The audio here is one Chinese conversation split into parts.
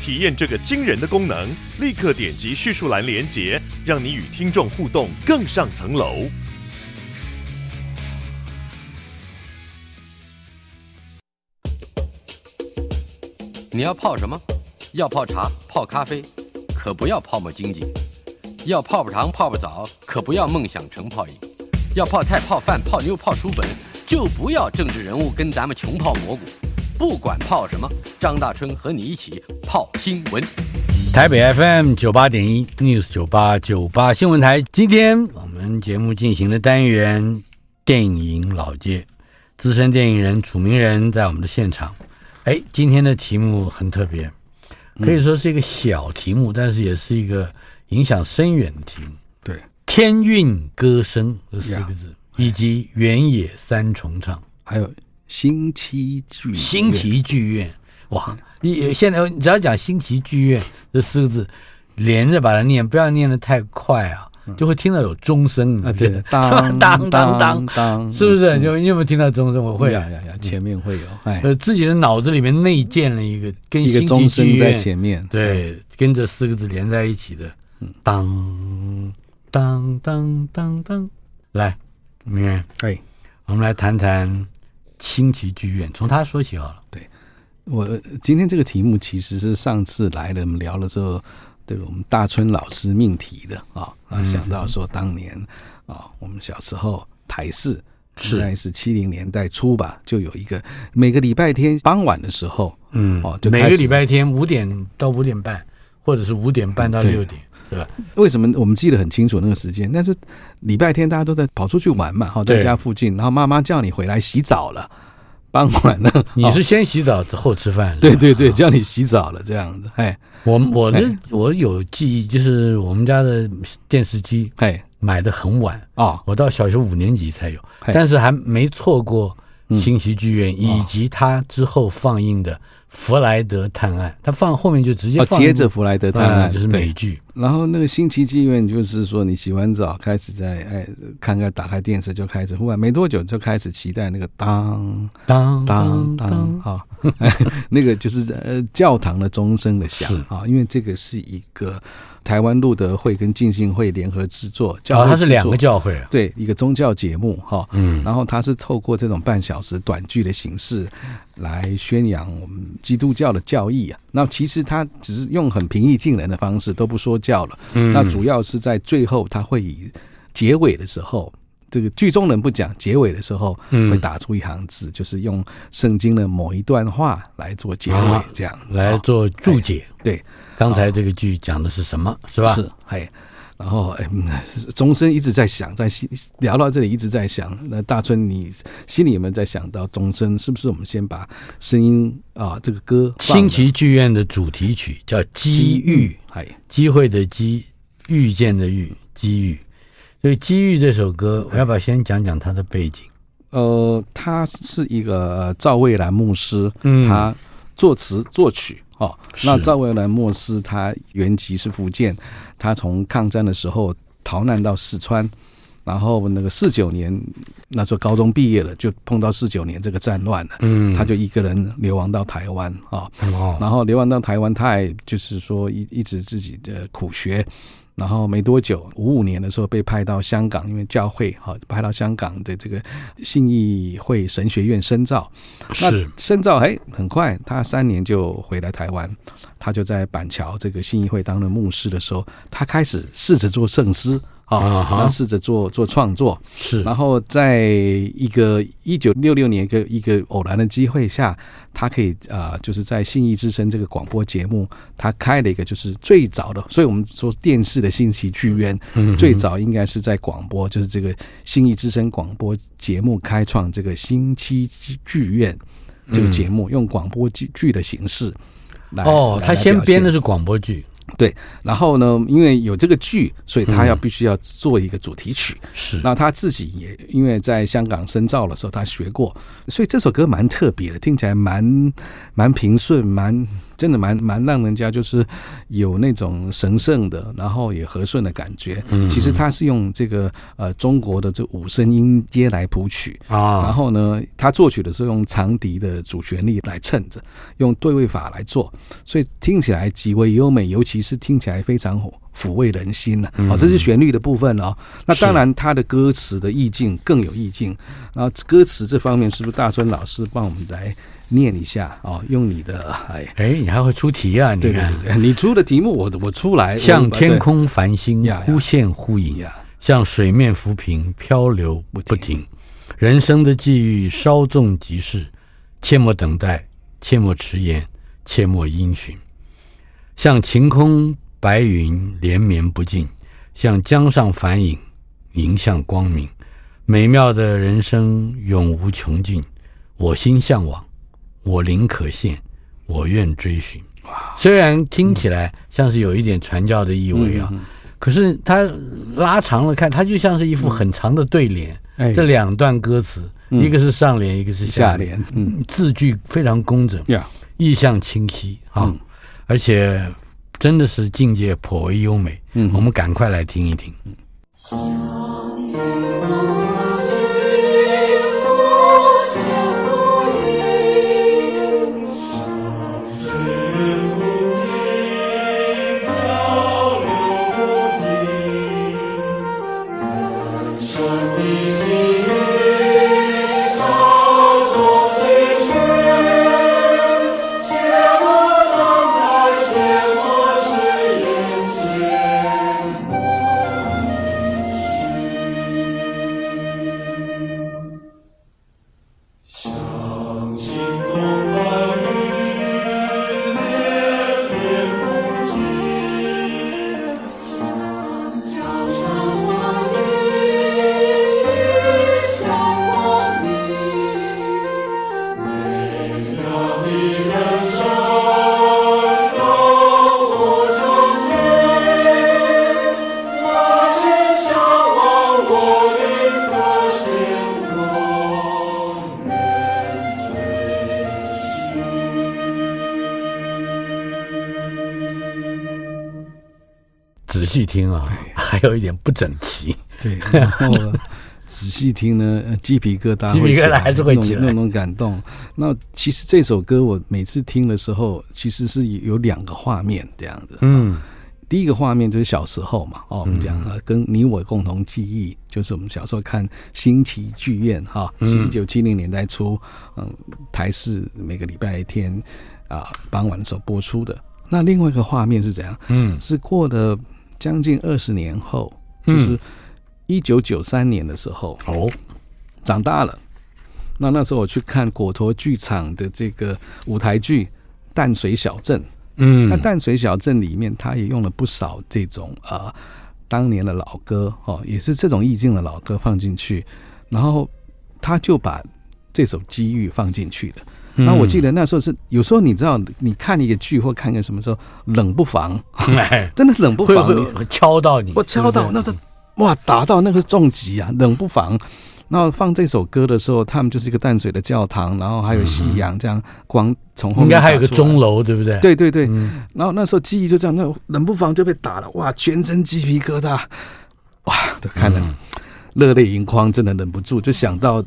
体验这个惊人的功能，立刻点击叙述栏连接，让你与听众互动更上层楼。你要泡什么？要泡茶、泡咖啡，可不要泡沫经济；要泡泡糖、泡泡澡，可不要梦想成泡影；要泡菜、泡饭、泡妞、泡书本，就不要政治人物跟咱们穷泡蘑菇。不管泡什么，张大春和你一起泡新闻。台北 FM 九八点一 News 九八九八新闻台，今天我们节目进行的单元电影老街，资深电影人楚名人在我们的现场。哎，今天的题目很特别，可以说是一个小题目，嗯、但是也是一个影响深远的题目。对，天韵歌声这四个字，以及原野三重唱，还有星期剧新奇剧院。哇，你现在你只要讲新奇剧院这四个字，连着把它念，不要念的太快啊。就会听到有钟声啊，对，当当当当当，是不是？就你有没有听到钟声？我会呀呀呀，前面会有，呃，自己的脑子里面内建了一个跟一个钟声在前面，对，跟这四个字连在一起的，当当当当当，来，明人，哎，我们来谈谈星期剧院，从他说起好了。对，我今天这个题目其实是上次来了，我们聊了之后。这个我们大春老师命题的啊，啊，想到说当年啊，我们小时候台视应该是七零年代初吧，就有一个每个礼拜天傍晚的时候，嗯，哦，就每个礼拜天五点到五点半，或者是五点半到六点，对吧？为什么我们记得很清楚那个时间？但是礼拜天大家都在跑出去玩嘛，哈，在家附近，然后妈妈叫你回来洗澡了。傍晚呢，你是先洗澡之后吃饭？对对对，叫你洗澡了这样子。哎，我我的我有记忆，就是我们家的电视机，哎，买的很晚啊，我到小学五年级才有，但是还没错过新喜剧院以及它之后放映的。弗莱德探案，他放后面就直接放、哦、接着弗莱德探案、嗯、就是美剧。然后那个星期妓院就是说，你洗完澡开始在哎看看，打开电视就开始，忽然没多久就开始期待那个当当当当啊，那个就是呃教堂的钟声的响啊，因为这个是一个。台湾路德会跟浸信会联合制作，教它是两个教会啊，对，一个宗教节目哈，嗯，然后它是透过这种半小时短剧的形式来宣扬我们基督教的教义啊。那其实它只是用很平易近人的方式，都不说教了。嗯，那主要是在最后，他会以结尾的时候，这个剧中人不讲，结尾的时候会打出一行字，就是用圣经的某一段话来做结尾，这样。来做注解，对。刚才这个剧讲的是什么？是吧？是，哎，然后哎，钟声一直在响，在心聊到这里一直在响。那大春，你心里有没有在想到钟声？是不是我们先把声音啊，这个歌？新奇剧院的主题曲叫《机遇》，哎，机会的机，遇见的遇，机遇。所以《机遇》这首歌，我要不要先讲讲它的背景？呃，他是一个赵蔚兰牧师，嗯，他作词作曲。哦，那赵薇兰莫斯他原籍是福建，他从抗战的时候逃难到四川，然后那个四九年那时候高中毕业了，就碰到四九年这个战乱了，嗯，他就一个人流亡到台湾啊，哦，然后流亡到台湾，他也就是说一一直自己的苦学。然后没多久，五五年的时候被派到香港，因为教会哈派到香港的这个信义会神学院深造。那深造哎，很快他三年就回来台湾，他就在板桥这个信义会当了牧师的时候，他开始试着做圣诗。啊，然后试着做做创作，是，然后在一个一九六六年一个一个偶然的机会下，他可以啊、呃，就是在信义之声这个广播节目，他开了一个就是最早的，所以我们说电视的信息剧院，嗯，最早应该是在广播，就是这个信义之声广播节目开创这个星期剧院这个节目，用广播剧剧的形式。来哦，他先编的。是广播剧，对，然后呢，因为有这个剧，所以他要必须要做一个主题曲。是，那他自己也因为在香港深造的时候，他学过，所以这首歌蛮特别的，听起来蛮蛮平顺，蛮真的蛮蛮让人家就是有那种神圣的，然后也和顺的感觉。嗯，其实他是用这个呃中国的这五声音阶来谱曲啊，然后呢，他作曲的时候用长笛的主旋律来衬着，用对位法来做，所以听起来极为优美，尤其是听起来非常抚慰人心呢。哦，这是旋律的部分哦。那当然，他的歌词的意境更有意境。然后歌词这方面，是不是大春老师帮我们来？念一下哦，用你的哎哎，你还会出题啊？你对对对，你出的题目我我出来，像天空繁星忽现忽隐，像水面浮萍漂流不停。人生的际遇稍纵即逝，切莫等待，切莫迟延，切莫因循。像晴空白云连绵不尽，像江上繁影迎向光明。美妙的人生永无穷尽，我心向往。我灵可现，我愿追寻。虽然听起来像是有一点传教的意味啊，可是它拉长了看，它就像是一副很长的对联。这两段歌词，一个是上联，一个是下联，字句非常工整，意象清晰啊，而且真的是境界颇为优美。我们赶快来听一听。细听啊，还有一点不整齐。对，然后仔细听呢，鸡皮疙瘩，鸡皮疙瘩还是会起来那种感动。那其实这首歌我每次听的时候，其实是有两个画面这样子。嗯，第一个画面就是小时候嘛，哦，我们讲啊，跟你我共同记忆，就是我们小时候看新奇剧院哈，一九七零年代初，嗯，台视每个礼拜天啊傍晚的时候播出的。那另外一个画面是怎样？嗯，是过的。将近二十年后，就是一九九三年的时候，哦，长大了。那那时候我去看果陀剧场的这个舞台剧《淡水小镇》，嗯，那《淡水小镇》里面，他也用了不少这种啊当年的老歌哦，也是这种意境的老歌放进去，然后他就把这首机遇放进去了。那我记得那时候是有时候你知道，你看一个剧或看个什么时候冷不防，真的冷不防。会会敲到你，我敲到那是哇打到那个重击啊，冷不防。然后放这首歌的时候，他们就是一个淡水的教堂，然后还有夕阳这样光从后面，应该还有个钟楼，对不对？对对对。然后那时候记忆就这样，那冷不防就被打了，哇，全身鸡皮疙瘩，哇，都看了。热泪盈眶，真的忍不住就想到。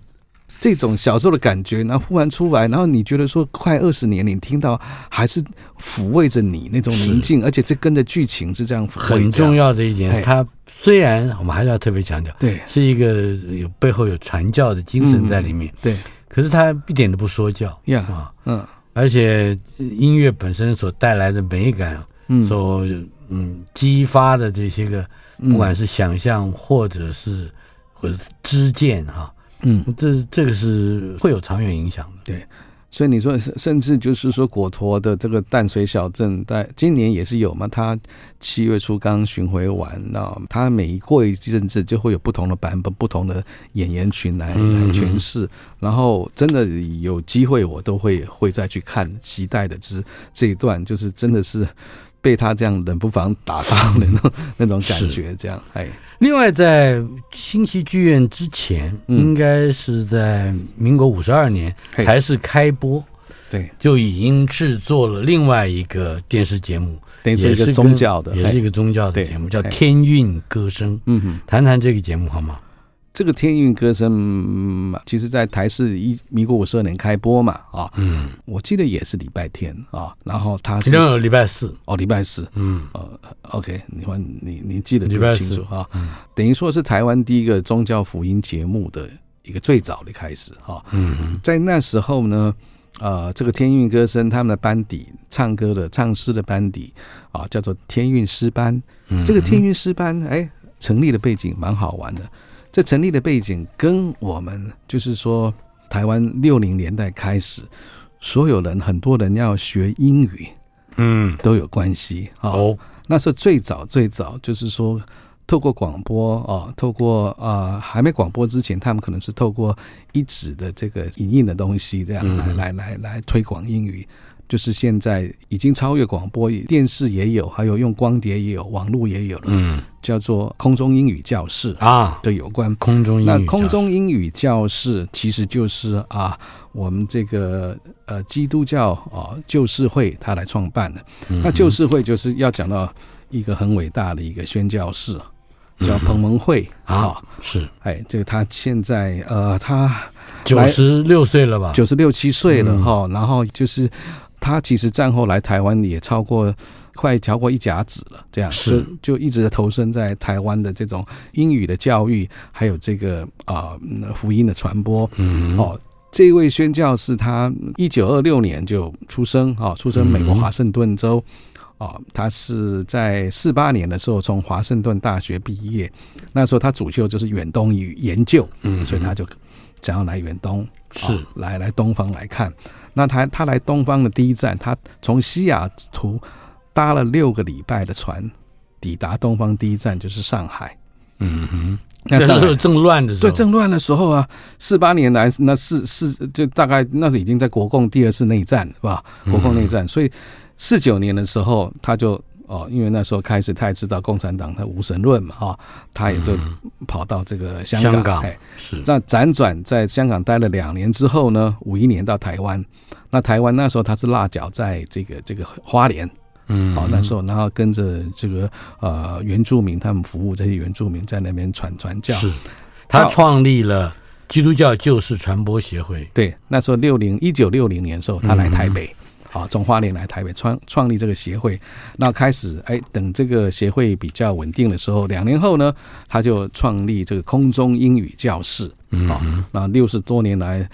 这种小时候的感觉，然后忽然出来，然后你觉得说快二十年，你听到还是抚慰着你那种宁静，而且这跟着剧情是这样。很重要的一点，它虽然我们还是要特别强调，对，是一个有背后有传教的精神在里面，对。可是它一点都不说教呀，啊，嗯，而且音乐本身所带来的美感，嗯，所嗯激发的这些个，不管是想象或者是或者是知见哈。嗯，这这个是会有长远影响的。对，所以你说，甚至就是说，果陀的这个淡水小镇，在今年也是有嘛？他七月初刚巡回完，那他每过一阵子就会有不同的版本、不同的演员群来来诠释。然后真的有机会，我都会会再去看，期待的是这一段，就是真的是被他这样冷不防打到的那种 那种感觉，这样哎。另外，在新奇剧院之前，嗯、应该是在民国五十二年，还是开播，对，就已经制作了另外一个电视节目，也是一个宗教的，也是一个宗教的节目，叫《天韵歌声》。嗯哼，谈谈这个节目好吗？这个天韵歌声，其实，在台视一民国五十二年开播嘛，啊，嗯，我记得也是礼拜天啊，然后他是礼拜四？哦，礼拜四，嗯，呃，OK，你换你你记得就清楚啊，等于说是台湾第一个宗教福音节目的一个最早的开始哈，嗯，在那时候呢，呃，这个天韵歌声他们的班底唱歌的唱诗的班底啊，叫做天韵诗班，这个天韵诗班哎，成立的背景蛮好玩的。这成立的背景跟我们就是说，台湾六零年代开始，所有人很多人要学英语，嗯，都有关系哦。那是最早最早，就是说透过广播啊，透过啊还没广播之前，他们可能是透过一纸的这个影印的东西，这样来来来来推广英语。就是现在已经超越广播，电视也有，还有用光碟也有，网络也有了。嗯，叫做空中英语教室啊，的有关空中英语。那空中英语教室其实就是啊，我们这个呃基督教啊救世会他来创办的。那救世会就是要讲到一个很伟大的一个宣教士，叫彭蒙惠啊，是哎，这个他现在呃他九十六岁了吧？九十六七岁了哈，然后就是。他其实战后来台湾也超过快超过一甲子了，这样。是。就一直投身在台湾的这种英语的教育，还有这个啊、呃、福音的传播。嗯，哦，这位宣教士他一九二六年就出生啊，出生美国华盛顿州。啊，他是在四八年的时候从华盛顿大学毕业，那时候他主修就是远东语研究，嗯，所以他就想要来远东，是。来来东方来看。那他他来东方的第一站，他从西雅图搭了六个礼拜的船，抵达东方第一站就是上海。嗯哼，那时候正乱的时候，对，正乱的时候啊，四八年来那是是就大概那是已经在国共第二次内战是吧？国共内战，所以四九年的时候他就。哦，因为那时候开始，他也知道共产党他无神论嘛，哈，他也就跑到这个香港，嗯、香港哎，是。那辗转在香港待了两年之后呢，五一年到台湾，那台湾那时候他是落脚在这个这个花莲，嗯，好，那时候然后跟着这个呃原住民他们服务这些原住民在那边传传教，是，他创立了基督教救世传播协会，对，那时候六零一九六零年的时候他来台北。嗯好，从花莲来台北创创立这个协会，那开始哎，等这个协会比较稳定的时候，两年后呢，他就创立这个空中英语教室。嗯，好，那六十多年来，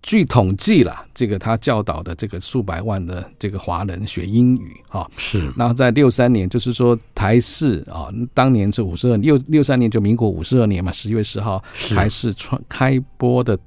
据统计了，这个他教导的这个数百万的这个华人学英语。哈，是。然后在六三年，就是说台视啊，当年是五十二六六三年就民国五十二年嘛，十月十号台视创开播的。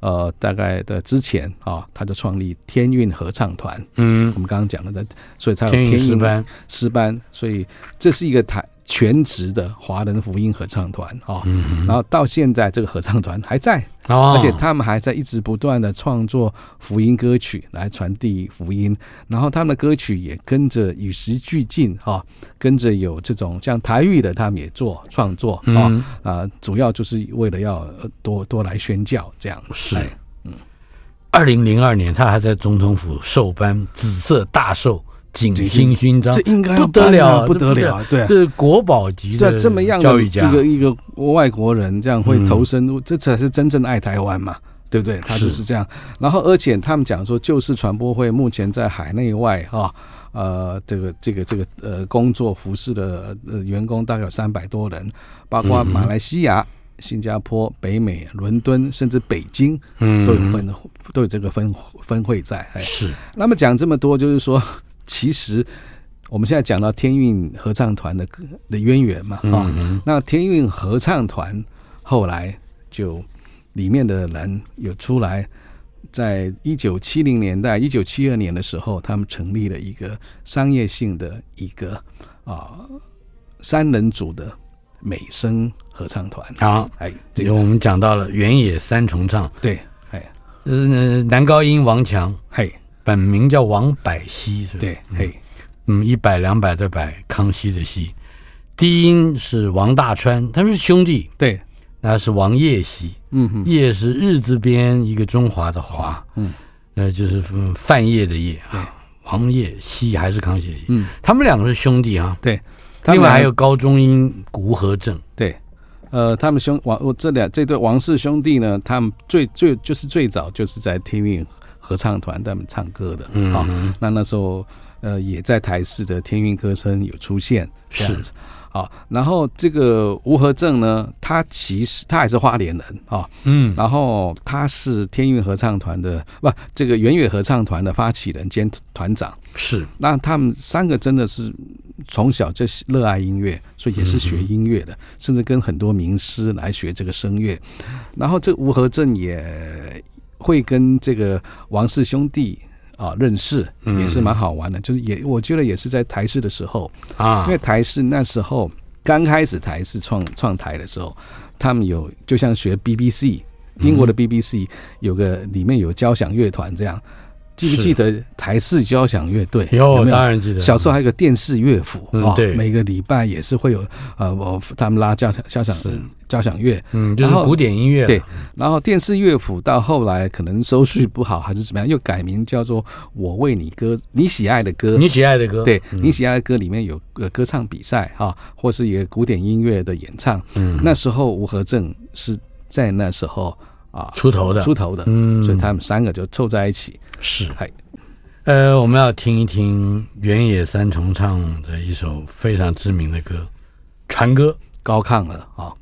呃，大概的之前啊，他就创立天韵合唱团。嗯，我们刚刚讲了的，所以才有天韵诗班。诗班，所以这是一个台全职的华人福音合唱团啊。嗯，然后到现在，这个合唱团还在。哦，而且他们还在一直不断的创作福音歌曲来传递福音，然后他们的歌曲也跟着与时俱进哈，跟着有这种像台语的，他们也做创作啊啊、嗯呃，主要就是为了要多多来宣教这样。是，嗯，二零零二年他还在总统府授颁紫色大綬。景星勋章，这应该不得了，不得了，对，这是国宝级的这么样的一个一个外国人这样会投身，这才是真正爱台湾嘛，对不对？他就是这样。然后，而且他们讲说，救世传播会目前在海内外哈，呃，这个这个这个呃工作服饰的呃员工大概有三百多人，包括马来西亚、新加坡、北美、伦敦，甚至北京，嗯，都有分都有这个分分会在。哎是。那么讲这么多，就是说。其实我们现在讲到天韵合唱团的的渊源嘛，啊，那天韵合唱团后来就里面的人有出来在一九七零年代，一九七二年的时候，他们成立了一个商业性的一个啊三人组的美声合唱团。好，哎，这个。我们讲到了原野三重唱，对，哎，呃，男高音王强，嘿，本名叫王百熙，是吧？对，嘿，嗯，一百两百的百，康熙的熙，低音是王大川，他们是兄弟，对。那是王叶熙，嗯哼，叶是日字边一个中华的华，嗯，那就是范叶的叶啊。王叶熙还是康熙熙，嗯，他们两个是兄弟啊。对，另外还有高中音吴和正，对，呃，他们兄王，我这两这对王氏兄弟呢，他们最最就是最早就是在天韵合唱团他们唱歌的，嗯，好，那那时候呃也在台视的天韵歌声有出现，是。好，然后这个吴和正呢，他其实他还是花莲人啊，嗯，然后他是天韵合唱团的不，这个圆月合唱团的发起人兼团长，是。那他们三个真的是从小就热爱音乐，所以也是学音乐的，嗯、甚至跟很多名师来学这个声乐。然后这吴和正也会跟这个王氏兄弟。啊，认识也是蛮好玩的，嗯、就是也我觉得也是在台视的时候啊，因为台视那时候刚开始台视创创台的时候，他们有就像学 BBC 英国的 BBC 有个里面有交响乐团这样。记不记得台式交响乐队？有，当然记得。小时候还有个电视乐府，啊，对，每个礼拜也是会有，呃，我他们拉交响交响交响乐，嗯，就是古典音乐。对，然后电视乐府到后来可能收视不好还是怎么样，又改名叫做“我为你歌”，你喜爱的歌，你喜爱的歌，对，你喜爱的歌里面有个歌唱比赛哈，或是一个古典音乐的演唱。嗯，那时候吴和正是在那时候。啊，出头的，出头的，嗯，所以他们三个就凑在一起。是，呃，我们要听一听原野三重唱的一首非常知名的歌，《船歌》，高亢了啊。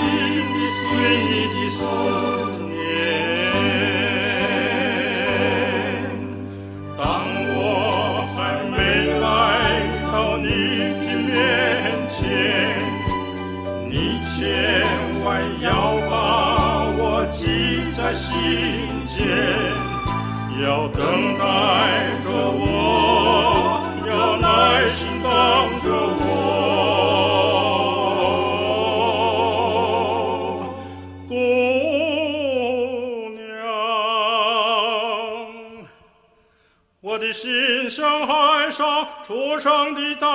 永远也上的大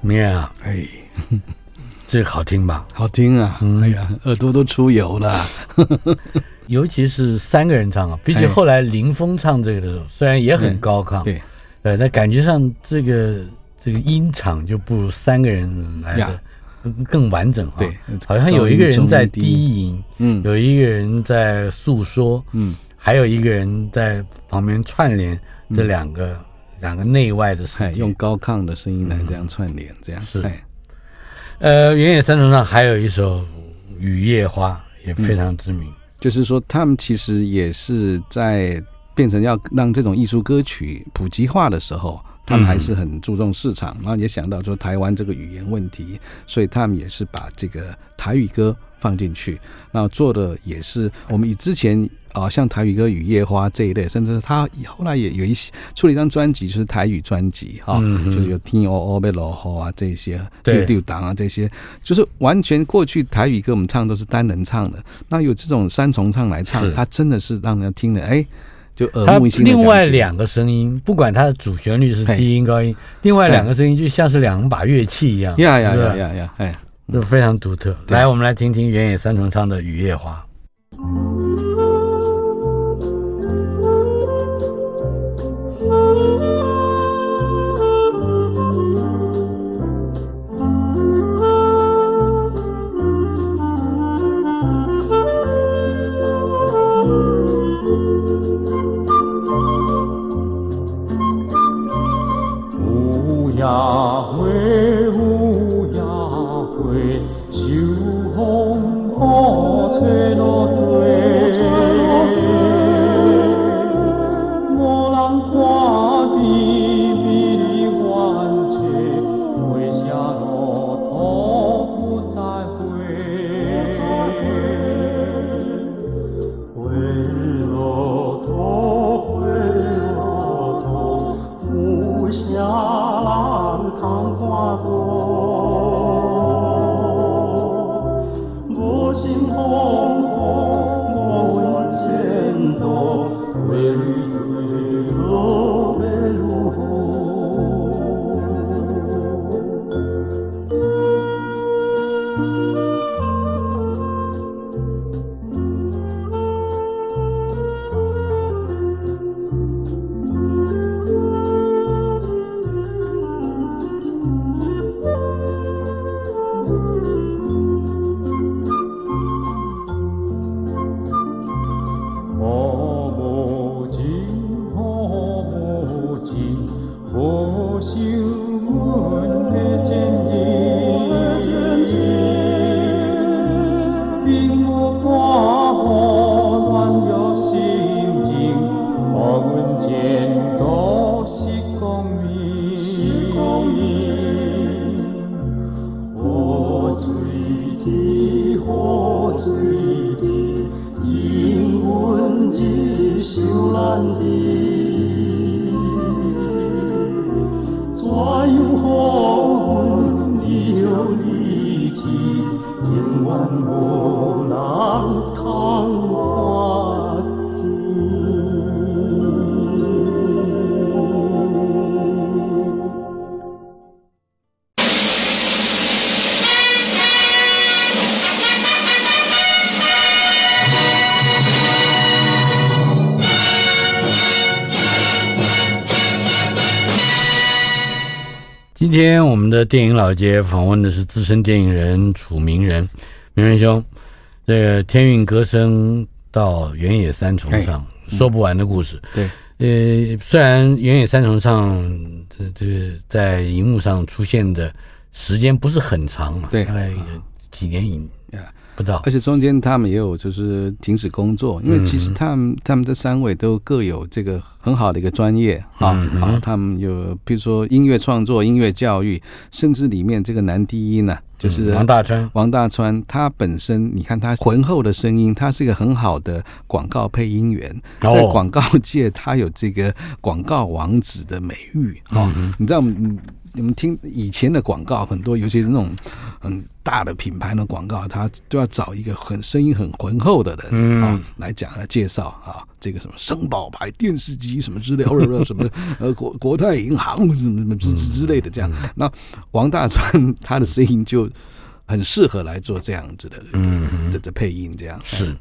明人啊，哎，这个好听吧？好听啊！嗯、哎呀，耳朵都出油了。尤其是三个人唱啊，比起后来林峰唱这个的时候，虽然也很高亢，对，呃，但感觉上这个这个音场就不如三个人来的更完整啊。对，好像有一个人在低吟，嗯，有一个人在诉说，嗯，还有一个人在旁边串联这两个两个内外的声音，用高亢的声音来这样串联，这样是。呃，原野三重唱还有一首《雨夜花》也非常知名。就是说，他们其实也是在变成要让这种艺术歌曲普及化的时候，他们还是很注重市场，然后也想到说台湾这个语言问题，所以他们也是把这个台语歌放进去，然后做的也是我们以之前。啊、哦，像台语歌《雨夜花》这一类，甚至他后来也有一些出了一张专辑，就是台语专辑哈，就是有天黑黑要落雨啊这些，丢丢当啊这些，就是完全过去台语歌我们唱都是单人唱的，那有这种三重唱来唱，他真的是让人听了哎，就耳目一新。另外两个声音，不管它的主旋律是低音高音，另外两个声音就像是两把乐器一样，呀呀呀呀呀，哎，就非常独特。来，我们来听听原野三重唱的《雨夜花》。我们的电影老街访问的是资深电影人楚明仁，明仁兄，这个天韵歌声到原野三重唱，说不完的故事。对，呃，虽然原野三重唱这这个在荧幕上出现的时间不是很长嘛，对，大概几年以不到，而且中间他们也有就是停止工作，因为其实他们他们这三位都各有这个。很好的一个专业啊，啊，他们有比如说音乐创作、音乐教育，甚至里面这个男低音呢，就是王大川。王大川他本身，你看他浑厚的声音，他是一个很好的广告配音员，在广告界他有这个广告王子的美誉啊。你知道，你们听以前的广告很多，尤其是那种很大的品牌的广告，他都要找一个很声音很浑厚的人啊、嗯、来讲来介绍啊，这个什么生宝牌电视机什么之类，或者什么 呃国国泰银行什么什么之之类的这样。那王大川他的声音就很适合来做这样子的，嗯，这这配音这样。是。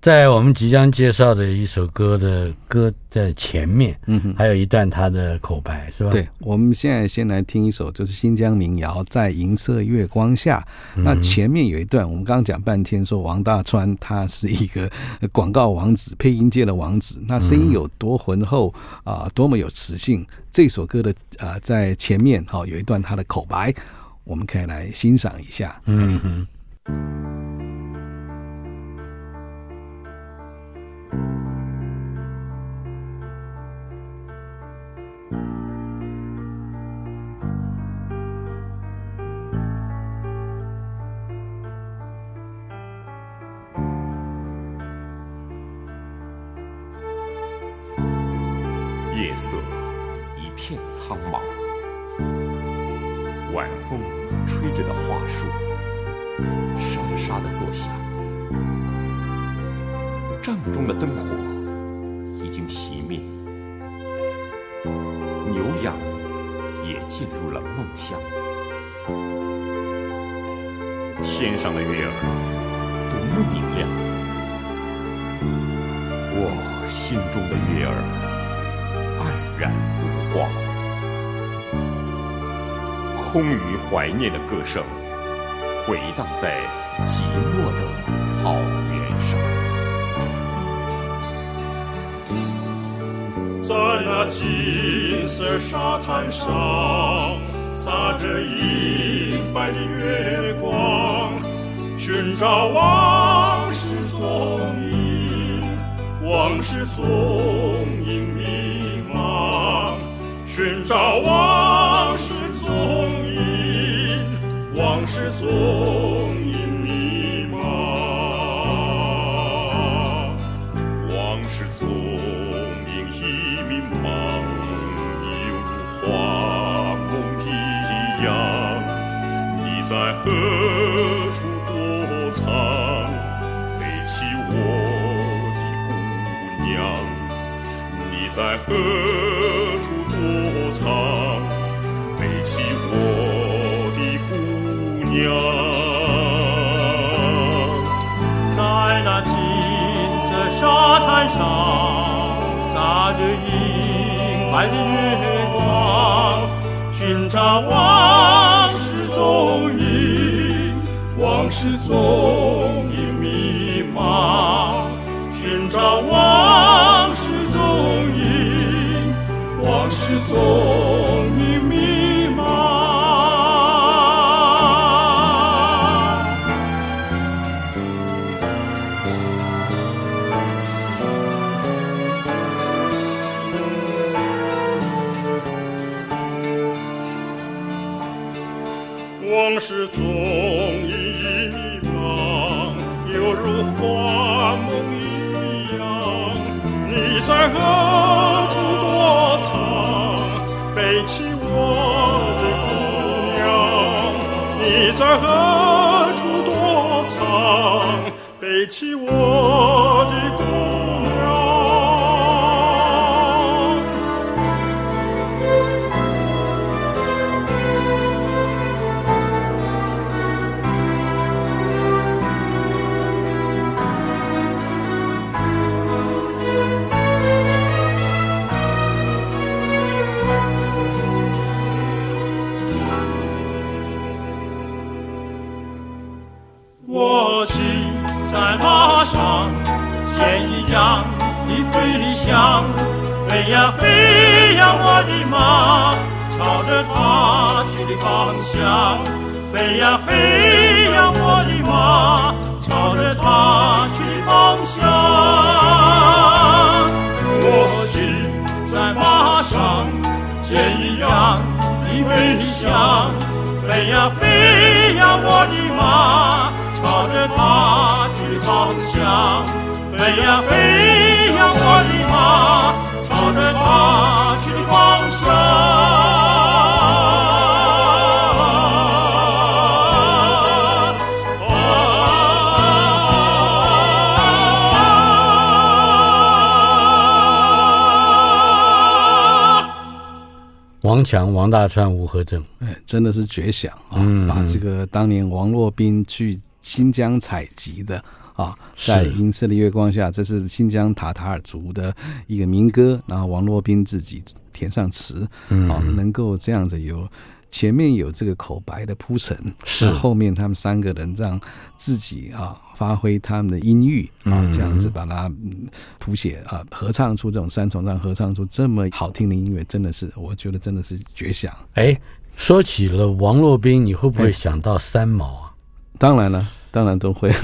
在我们即将介绍的一首歌的歌的前面，嗯哼，还有一段他的口白，是吧？对，我们现在先来听一首，就是新疆民谣《在银色月光下》。那前面有一段，我们刚刚讲半天，说王大川他是一个广告王子，配音界的王子，那声音有多浑厚啊，多么有磁性。这首歌的啊，在前面哈有一段他的口白，我们可以来欣赏一下。嗯哼。色一片苍茫，晚风吹着的桦树沙沙的作响，帐中的灯火已经熄灭，牛羊也进入了梦乡，天上的月儿多么明亮，我心中的月儿。然无光，空余怀念的歌声回荡在寂寞的草原上，在那金色沙滩上洒着银白的月光，寻找往事踪影，往事踪。寻找往事踪影，往事踪影迷茫，往事踪影已迷茫，已犹如花梦一样。你在何处躲藏？背起我的姑娘，你在何？沙滩上，洒着银白的月光，寻找往事踪影，往事踪影迷茫，寻找往飞翔，飞呀飞呀，我的马，朝着他去的方向。飞呀飞呀，我的马，朝着他去的方向。我骑在马上，箭一样的飞翔。飞呀飞呀，我的马，飞呀飞呀，我的马朝着他去的方向。啊！王强、王大川、吴和正，哎，真的是绝响啊！把这个当年王洛宾去新疆采集的。啊，在银色的月光下，这是新疆塔塔尔族的一个民歌，然后王洛宾自己填上词，嗯、啊，能够这样子有。前面有这个口白的铺陈，是后面他们三个人让自己啊发挥他们的音域啊，这样子把它谱写啊，合唱出这种三重唱，合唱出这么好听的音乐，真的是我觉得真的是绝响。哎，说起了王洛宾，你会不会想到三毛啊？当然了，当然都会。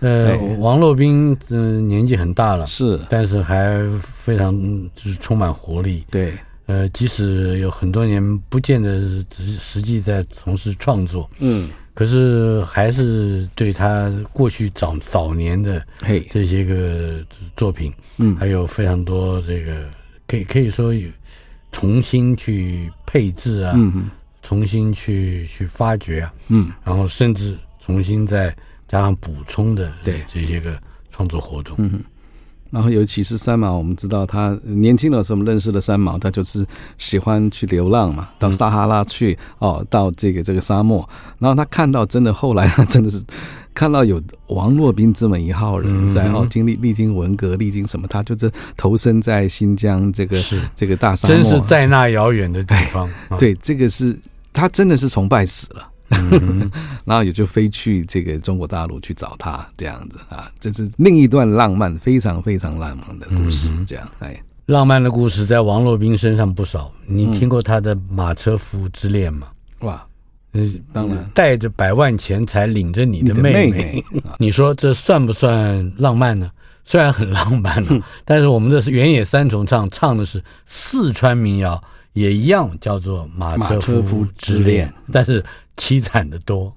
呃，王洛宾嗯年纪很大了，是，但是还非常就是充满活力。对。呃，即使有很多年不见得实实际在从事创作，嗯，可是还是对他过去早早年的嘿这些个作品，嗯，还有非常多这个可以可以说有重新去配置啊，嗯，重新去去发掘啊，嗯，然后甚至重新再加上补充的对这些个创作活动，嗯。然后，尤其是三毛，我们知道他年轻的时候我们认识了三毛，他就是喜欢去流浪嘛，到撒哈拉去哦，到这个这个沙漠。然后他看到，真的后来他真的是看到有王洛宾这么一号人在哦，经历历经文革，历经什么，他就是投身在新疆这个是这个大沙漠，真是在那遥远的地方。对，这个是他真的是崇拜死了。嗯、然后也就飞去这个中国大陆去找他，这样子啊，这是另一段浪漫，非常非常浪漫的故事。这样，哎，浪漫的故事在王洛宾身上不少。你听过他的马车夫之恋吗？哇，嗯，当然，带着百万钱财领着你的妹妹，你，说这算不算浪漫呢？虽然很浪漫 但是我们这是原野三重唱，唱的是四川民谣，也一样叫做马车夫之恋，但是。凄惨的多。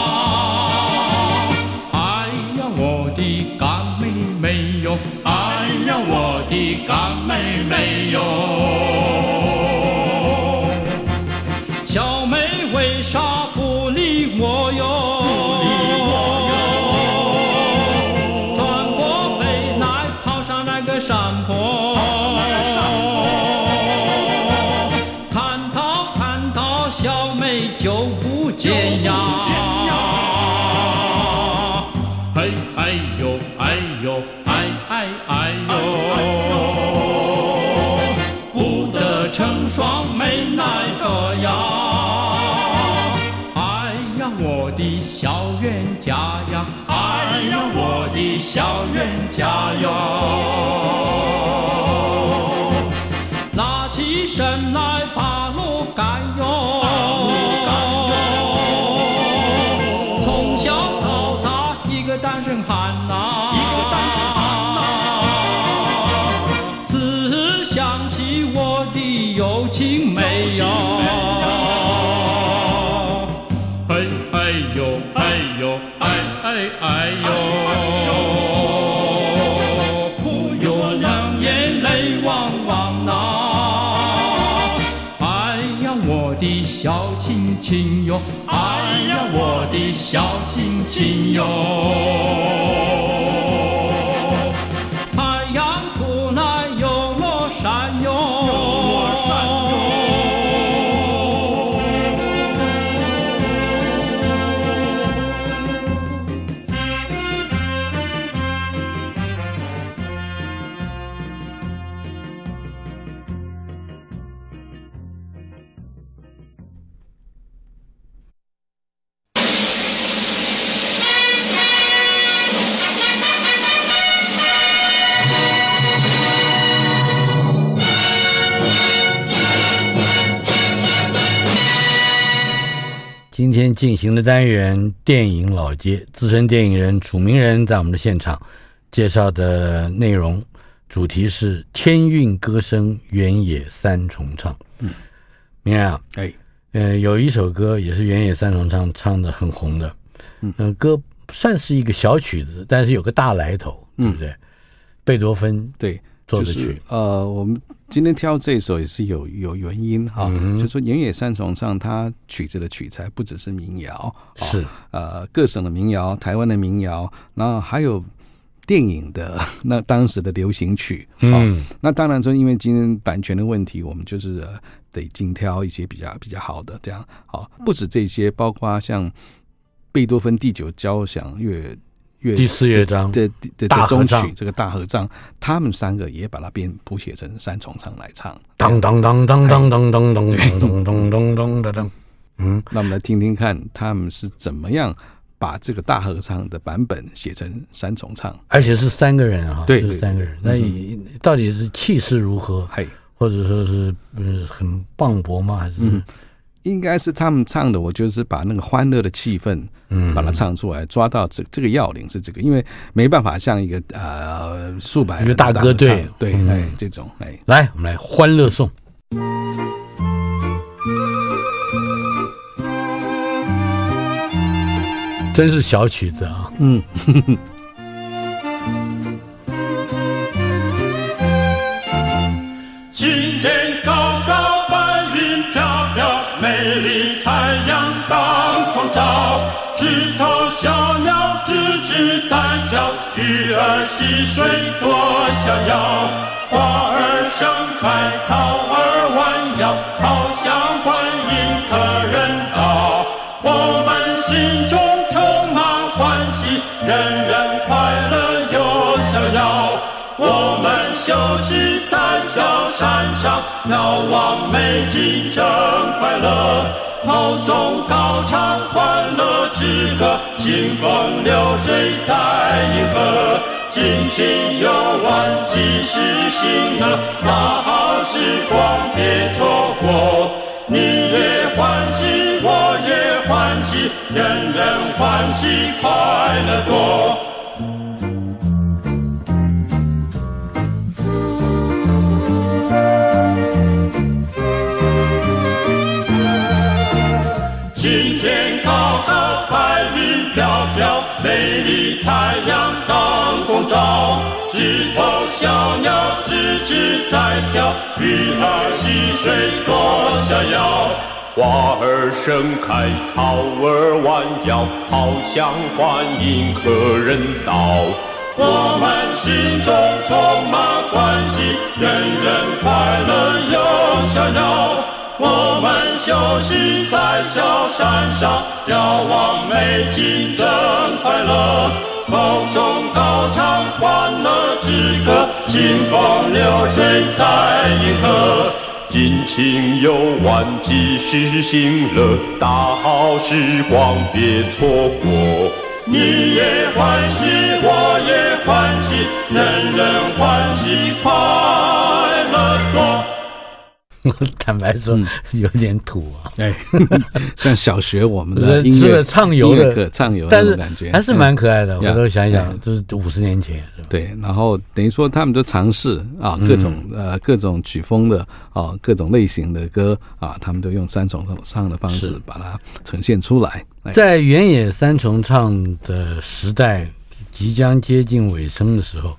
没有。单身汉呐。亲哟，哎呀，我的小亲亲哟。进行的单元电影老街，资深电影人楚明仁在我们的现场介绍的内容，主题是《天韵歌声·原野三重唱》。嗯，明仁啊，哎，呃，有一首歌也是原野三重唱唱的很红的，嗯、呃，歌算是一个小曲子，但是有个大来头，对不对？嗯、贝多芬对。就是呃，我们今天挑这首也是有有原因哈，嗯、就是说《原野三重唱》它曲子的取材不只是民谣，是呃各省的民谣、台湾的民谣，然后还有电影的那当时的流行曲，嗯，那当然说因为今天版权的问题，我们就是、呃、得精挑一些比较比较好的这样，好，不止这些，包括像贝多芬第九交响乐。第四乐章的的的中曲，这个大合唱，他们三个也把它编谱写成三重唱来唱。当当当当当当当当当当当当当。嗯，那我们来听听看，他们是怎么样把这个大合唱的版本写成三重唱，而且是三个人啊，对，是三个人。那到底是气势如何？嘿，或者说是呃很磅礴吗？还是？应该是他们唱的，我就是把那个欢乐的气氛，嗯，把它唱出来，抓到这这个要领是这个，因为没办法像一个呃数百个大歌队，对，哎，这种哎，来，我们来欢乐颂，真是小曲子啊，嗯。水多逍遥，花儿盛开，草儿弯腰，好像欢迎客人到。我们心中充满欢喜，人人快乐又逍遥。我们休息在小山上，眺望美景真快乐，口中高唱欢乐之歌，清风流水在银河。尽情游玩，及时行乐，大好时光别错过。你也欢喜，我也欢喜，人人欢喜，快乐多。戏水多逍遥。花儿盛开，草儿弯腰，好像欢迎客人到。我们心中充满欢喜，人人快乐又逍遥。我们休息在小山上，眺望美景真快乐。口中高唱欢乐之歌，清风流，尽情游玩，及时行乐，大好时光别错过。你也欢喜，我也欢喜，人人欢喜，快。坦白说，有点土啊，哎，像小学我们的 音乐畅游的课，唱游但是感觉还是蛮可爱的。我都想一想，就是五十年前是吧？对，然后等于说他们都尝试啊，各种呃各种曲风的啊，各种类型的歌啊，他们都用三重唱的方式把它呈现出来。在原野三重唱的时代即将接近尾声的时候，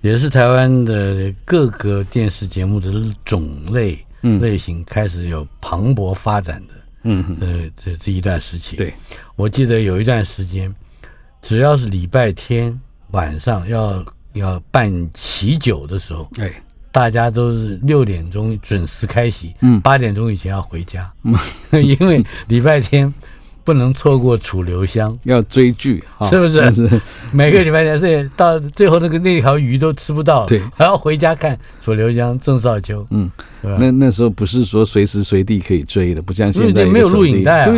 也是台湾的各个电视节目的种类。嗯，类型开始有蓬勃发展的嗯，呃，这这一段时期，对，我记得有一段时间，只要是礼拜天晚上要要办喜酒的时候，哎，大家都是六点钟准时开席，嗯，八点钟以前要回家，嗯，因为礼拜天。不能错过楚留香，要追剧，是不是？是每个礼拜天，所以到最后那个那条鱼都吃不到，对，还要回家看楚留香、郑少秋。嗯，那那时候不是说随时随地可以追的，不像现在没有录影带啊。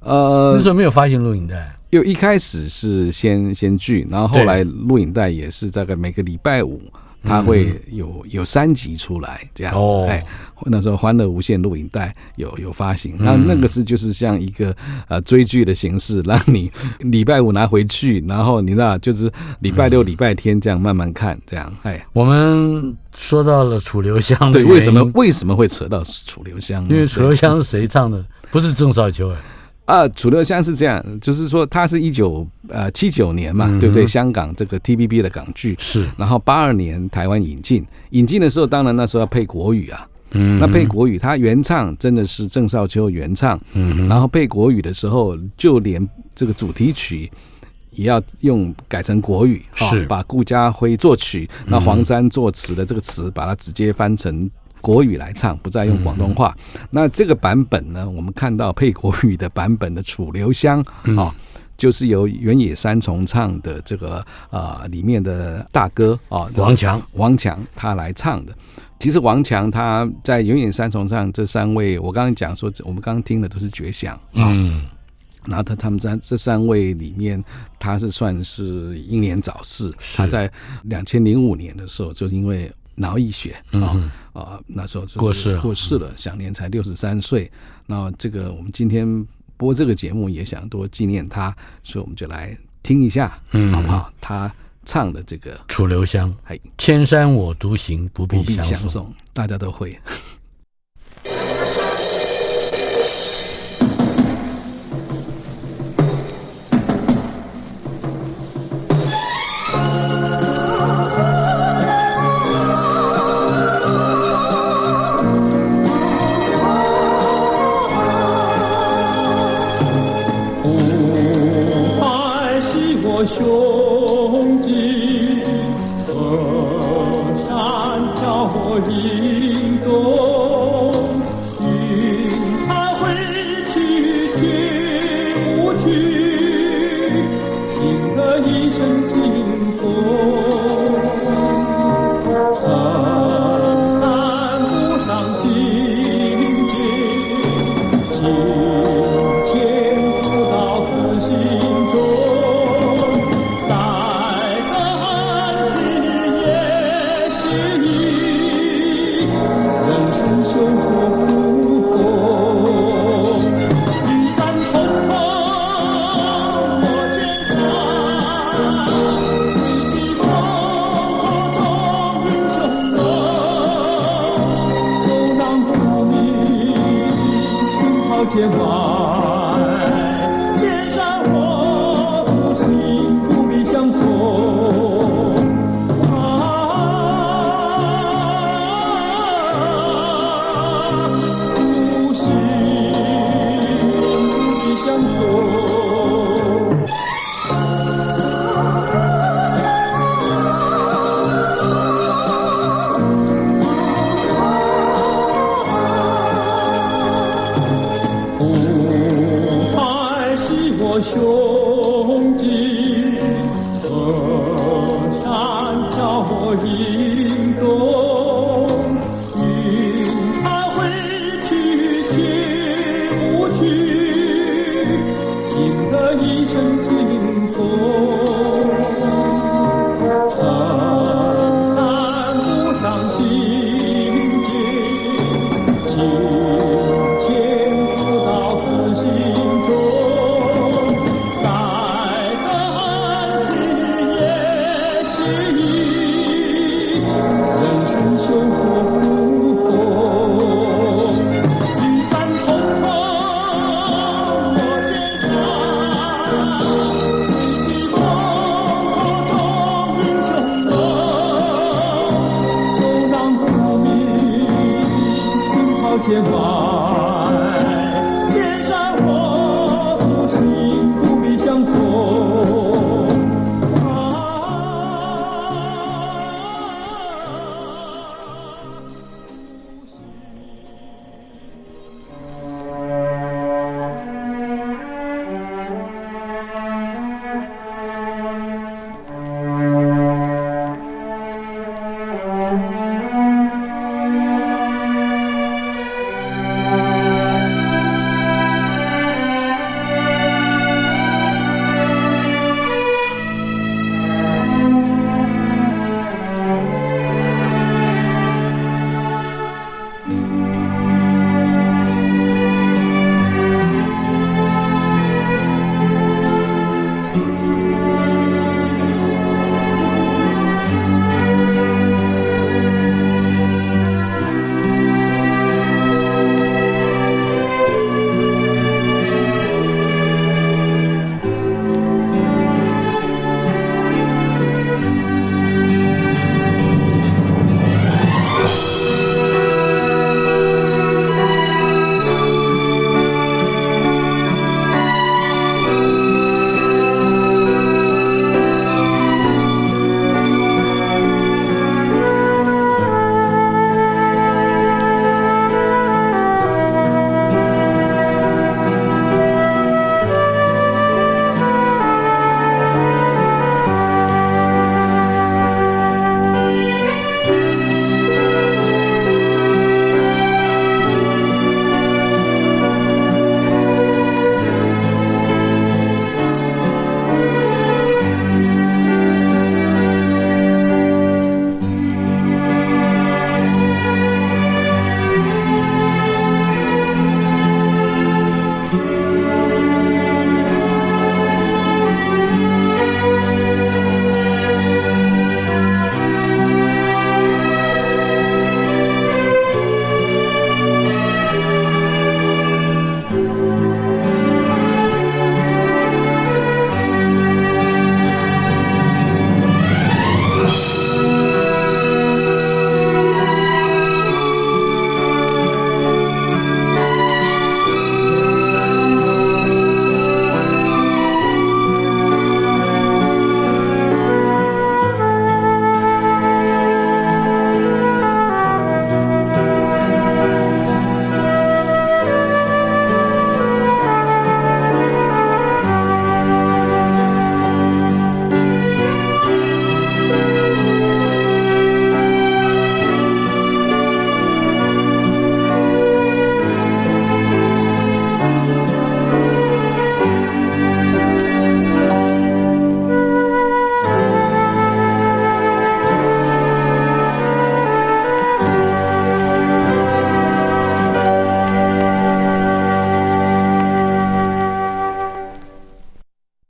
呃，那时候没有发行录影带，因为一开始是先先剧，然后后来录影带也是大概每个礼拜五。他会有有三集出来这样子，哦、哎，那时候《欢乐无限》录影带有有发行，那、嗯、那个是就是像一个呃追剧的形式，让你 礼拜五拿回去，然后你知道就是礼拜六、礼、嗯、拜天这样慢慢看，这样，哎，我们说到了楚留香，对，为什么为什么会扯到楚留香？因为楚留香是谁唱的？不是郑少秋哎。啊，楚留香是这样，就是说他是一九呃七九年嘛，嗯、对不对？香港这个 TVB 的港剧。是，然后八二年台湾引进，引进的时候当然那时候要配国语啊，嗯，那配国语，他原唱真的是郑少秋原唱，嗯，然后配国语的时候，就连这个主题曲也要用改成国语，是、哦、把顾嘉辉作曲，那黄沾作词的这个词，把它直接翻成。国语来唱，不再用广东话。嗯、那这个版本呢？我们看到配国语的版本的《楚留香》啊、就是由原野三重唱的这个啊、呃、里面的大哥啊、哦、王强，王强他来唱的。其实王强他在原野三重唱这三位，我刚刚讲说，我们刚刚听的都是绝响啊。嗯，然后他他们在这三位里面，他是算是英年早逝。他在两千零五年的时候，就因为脑溢血啊啊、那时候过世过世了，享年才六十三岁。那这个我们今天播这个节目也想多纪念他，所以我们就来听一下，嗯，好不好？他唱的这个《楚留香》，哎，千山我独行，不必相送，大家都会。